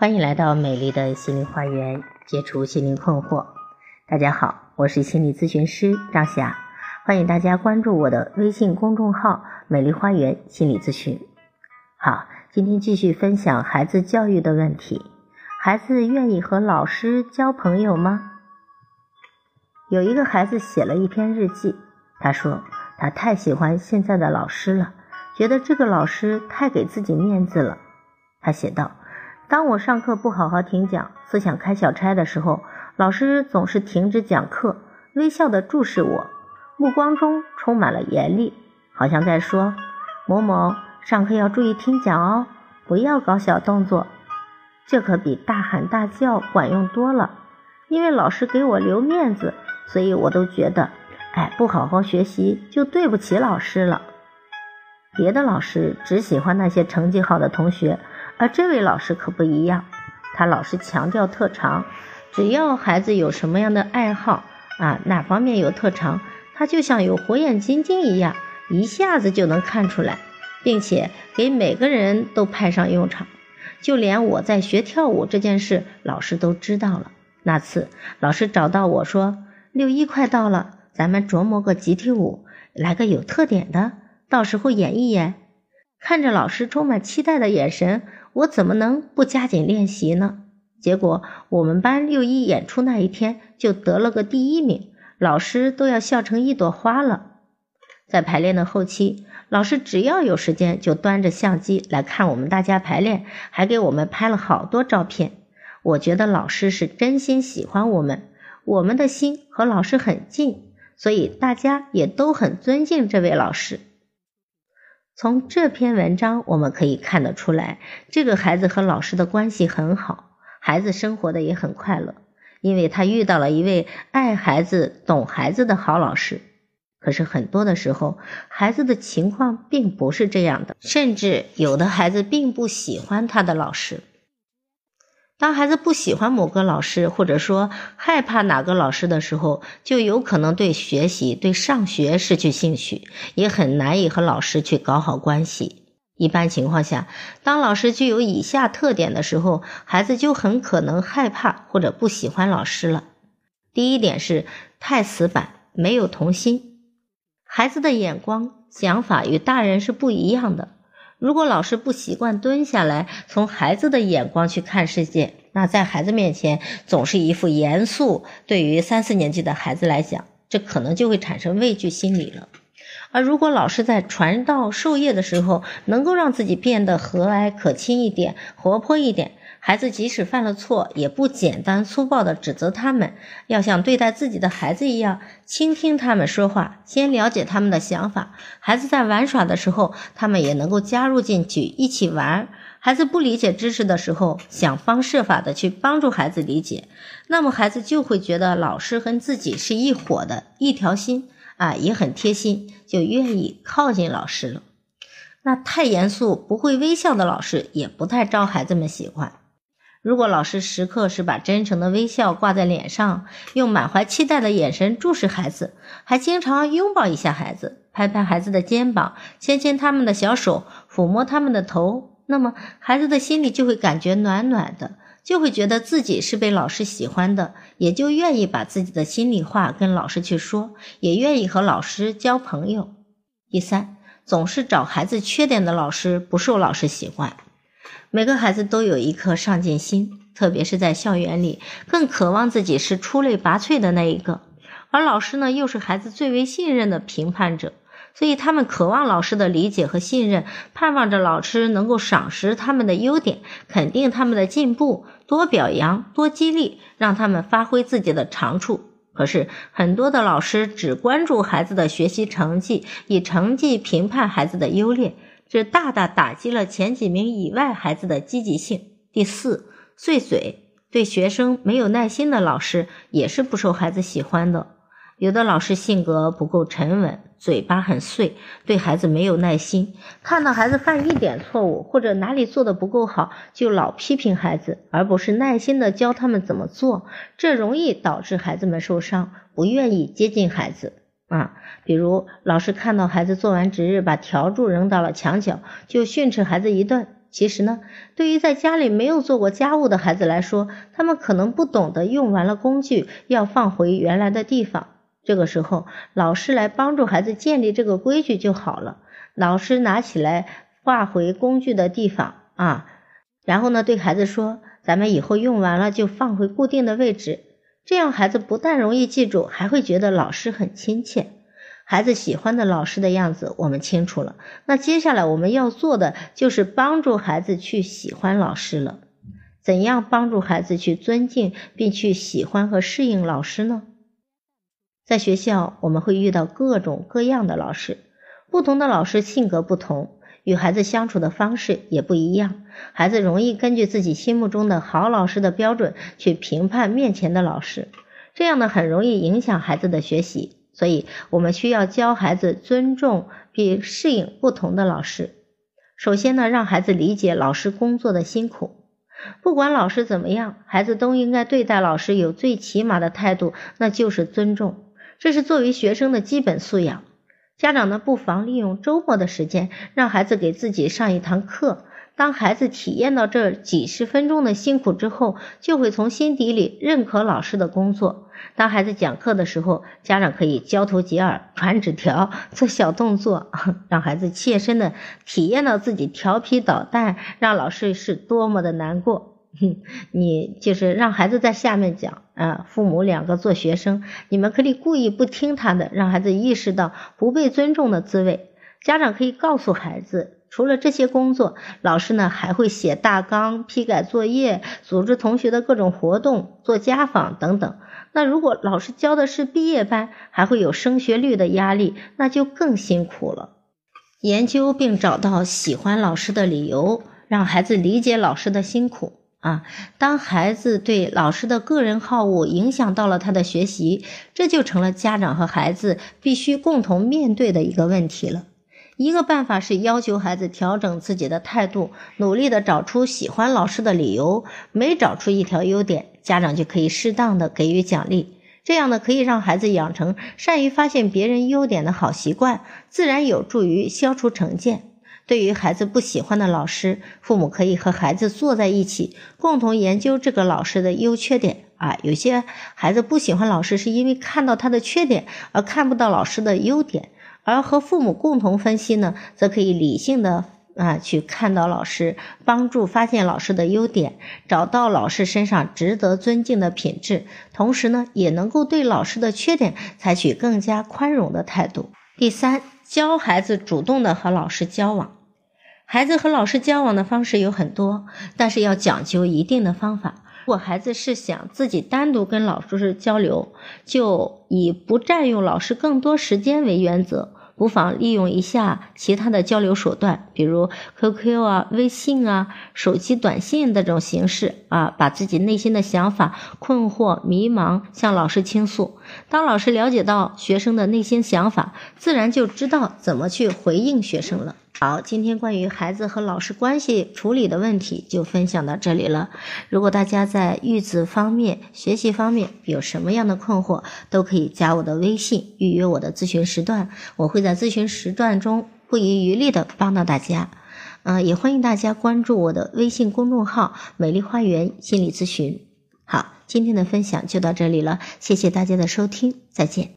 欢迎来到美丽的心灵花园，解除心灵困惑。大家好，我是心理咨询师张霞，欢迎大家关注我的微信公众号“美丽花园心理咨询”。好，今天继续分享孩子教育的问题。孩子愿意和老师交朋友吗？有一个孩子写了一篇日记，他说他太喜欢现在的老师了，觉得这个老师太给自己面子了。他写道。当我上课不好好听讲，思想开小差的时候，老师总是停止讲课，微笑地注视我，目光中充满了严厉，好像在说：“某某，上课要注意听讲哦，不要搞小动作。”这可比大喊大叫管用多了。因为老师给我留面子，所以我都觉得，哎，不好好学习就对不起老师了。别的老师只喜欢那些成绩好的同学。而这位老师可不一样，他老是强调特长，只要孩子有什么样的爱好啊，哪方面有特长，他就像有火眼金睛一样，一下子就能看出来，并且给每个人都派上用场。就连我在学跳舞这件事，老师都知道了。那次老师找到我说：“六一快到了，咱们琢磨个集体舞，来个有特点的，到时候演一演。”看着老师充满期待的眼神。我怎么能不加紧练习呢？结果我们班六一演出那一天就得了个第一名，老师都要笑成一朵花了。在排练的后期，老师只要有时间就端着相机来看我们大家排练，还给我们拍了好多照片。我觉得老师是真心喜欢我们，我们的心和老师很近，所以大家也都很尊敬这位老师。从这篇文章我们可以看得出来，这个孩子和老师的关系很好，孩子生活的也很快乐，因为他遇到了一位爱孩子、懂孩子的好老师。可是很多的时候，孩子的情况并不是这样的，甚至有的孩子并不喜欢他的老师。当孩子不喜欢某个老师，或者说害怕哪个老师的时候，就有可能对学习、对上学失去兴趣，也很难以和老师去搞好关系。一般情况下，当老师具有以下特点的时候，孩子就很可能害怕或者不喜欢老师了。第一点是太死板，没有童心。孩子的眼光、想法与大人是不一样的。如果老师不习惯蹲下来，从孩子的眼光去看世界，那在孩子面前总是一副严肃。对于三四年级的孩子来讲，这可能就会产生畏惧心理了。而如果老师在传道授业的时候，能够让自己变得和蔼可亲一点、活泼一点。孩子即使犯了错，也不简单粗暴地指责他们，要像对待自己的孩子一样，倾听他们说话，先了解他们的想法。孩子在玩耍的时候，他们也能够加入进去一起玩。孩子不理解知识的时候，想方设法的去帮助孩子理解，那么孩子就会觉得老师跟自己是一伙的，一条心啊，也很贴心，就愿意靠近老师了。那太严肃、不会微笑的老师，也不太招孩子们喜欢。如果老师时刻是把真诚的微笑挂在脸上，用满怀期待的眼神注视孩子，还经常拥抱一下孩子，拍拍孩子的肩膀，牵牵他们的小手，抚摸他们的头，那么孩子的心里就会感觉暖暖的，就会觉得自己是被老师喜欢的，也就愿意把自己的心里话跟老师去说，也愿意和老师交朋友。第三，总是找孩子缺点的老师不受老师喜欢。每个孩子都有一颗上进心，特别是在校园里，更渴望自己是出类拔萃的那一个。而老师呢，又是孩子最为信任的评判者，所以他们渴望老师的理解和信任，盼望着老师能够赏识他们的优点，肯定他们的进步，多表扬，多激励，让他们发挥自己的长处。可是很多的老师只关注孩子的学习成绩，以成绩评判孩子的优劣。这大大打击了前几名以外孩子的积极性。第四，碎嘴，对学生没有耐心的老师也是不受孩子喜欢的。有的老师性格不够沉稳，嘴巴很碎，对孩子没有耐心，看到孩子犯一点错误或者哪里做的不够好，就老批评孩子，而不是耐心的教他们怎么做。这容易导致孩子们受伤，不愿意接近孩子。啊，比如老师看到孩子做完值日，把笤帚扔到了墙角，就训斥孩子一顿，其实呢，对于在家里没有做过家务的孩子来说，他们可能不懂得用完了工具要放回原来的地方。这个时候，老师来帮助孩子建立这个规矩就好了。老师拿起来挂回工具的地方啊，然后呢，对孩子说：“咱们以后用完了就放回固定的位置。”这样，孩子不但容易记住，还会觉得老师很亲切。孩子喜欢的老师的样子，我们清楚了。那接下来我们要做的就是帮助孩子去喜欢老师了。怎样帮助孩子去尊敬并去喜欢和适应老师呢？在学校，我们会遇到各种各样的老师，不同的老师性格不同，与孩子相处的方式也不一样。孩子容易根据自己心目中的好老师的标准去评判面前的老师，这样呢，很容易影响孩子的学习。所以，我们需要教孩子尊重并适应不同的老师。首先呢，让孩子理解老师工作的辛苦。不管老师怎么样，孩子都应该对待老师有最起码的态度，那就是尊重。这是作为学生的基本素养。家长呢，不妨利用周末的时间，让孩子给自己上一堂课。当孩子体验到这几十分钟的辛苦之后，就会从心底里认可老师的工作。当孩子讲课的时候，家长可以交头接耳、传纸条、做小动作，让孩子切身的体验到自己调皮捣蛋，让老师是多么的难过。哼 你就是让孩子在下面讲啊，父母两个做学生，你们可以故意不听他的，让孩子意识到不被尊重的滋味。家长可以告诉孩子。除了这些工作，老师呢还会写大纲、批改作业、组织同学的各种活动、做家访等等。那如果老师教的是毕业班，还会有升学率的压力，那就更辛苦了。研究并找到喜欢老师的理由，让孩子理解老师的辛苦啊。当孩子对老师的个人好恶影响到了他的学习，这就成了家长和孩子必须共同面对的一个问题了。一个办法是要求孩子调整自己的态度，努力的找出喜欢老师的理由。每找出一条优点，家长就可以适当的给予奖励。这样呢，可以让孩子养成善于发现别人优点的好习惯，自然有助于消除成见。对于孩子不喜欢的老师，父母可以和孩子坐在一起，共同研究这个老师的优缺点。啊，有些孩子不喜欢老师，是因为看到他的缺点，而看不到老师的优点。而和父母共同分析呢，则可以理性的啊去看到老师，帮助发现老师的优点，找到老师身上值得尊敬的品质，同时呢，也能够对老师的缺点采取更加宽容的态度。第三，教孩子主动的和老师交往。孩子和老师交往的方式有很多，但是要讲究一定的方法。如果孩子是想自己单独跟老师交流，就以不占用老师更多时间为原则。不妨利用一下其他的交流手段，比如 QQ 啊、微信啊、手机短信这种形式啊，把自己内心的想法、困惑、迷茫向老师倾诉。当老师了解到学生的内心想法，自然就知道怎么去回应学生了。好，今天关于孩子和老师关系处理的问题就分享到这里了。如果大家在育子方面、学习方面有什么样的困惑，都可以加我的微信预约我的咨询时段，我会在咨询时段中不遗余力的帮到大家。嗯，也欢迎大家关注我的微信公众号“美丽花园心理咨询”。好，今天的分享就到这里了，谢谢大家的收听，再见。